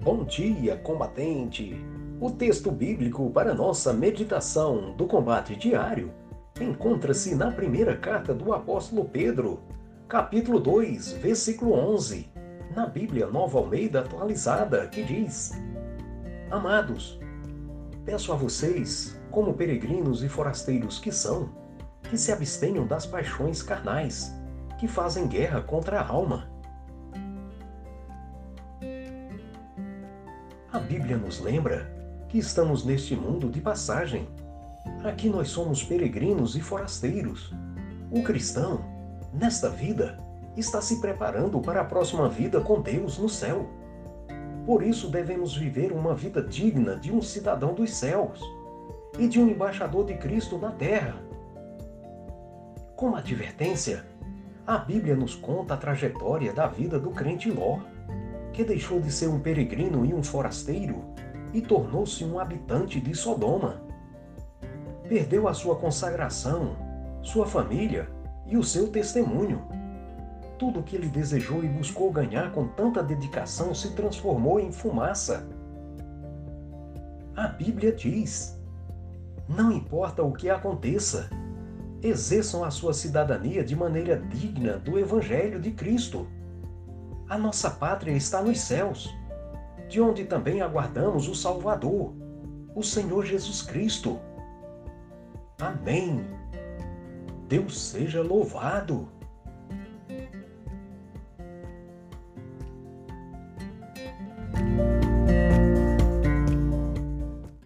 Bom dia, combatente! O texto bíblico para nossa meditação do combate diário encontra-se na primeira carta do apóstolo Pedro, capítulo 2, versículo 11, na Bíblia Nova Almeida atualizada, que diz: Amados, peço a vocês, como peregrinos e forasteiros que são, que se abstenham das paixões carnais, que fazem guerra contra a alma A Bíblia nos lembra que estamos neste mundo de passagem. Aqui nós somos peregrinos e forasteiros. O cristão, nesta vida, está se preparando para a próxima vida com Deus no céu. Por isso devemos viver uma vida digna de um cidadão dos céus e de um embaixador de Cristo na terra. Como advertência, a Bíblia nos conta a trajetória da vida do crente Ló que deixou de ser um peregrino e um forasteiro e tornou-se um habitante de Sodoma. Perdeu a sua consagração, sua família e o seu testemunho. Tudo o que ele desejou e buscou ganhar com tanta dedicação se transformou em fumaça. A Bíblia diz: não importa o que aconteça, exerçam a sua cidadania de maneira digna do Evangelho de Cristo. A nossa pátria está nos céus, de onde também aguardamos o Salvador, o Senhor Jesus Cristo. Amém. Deus seja louvado.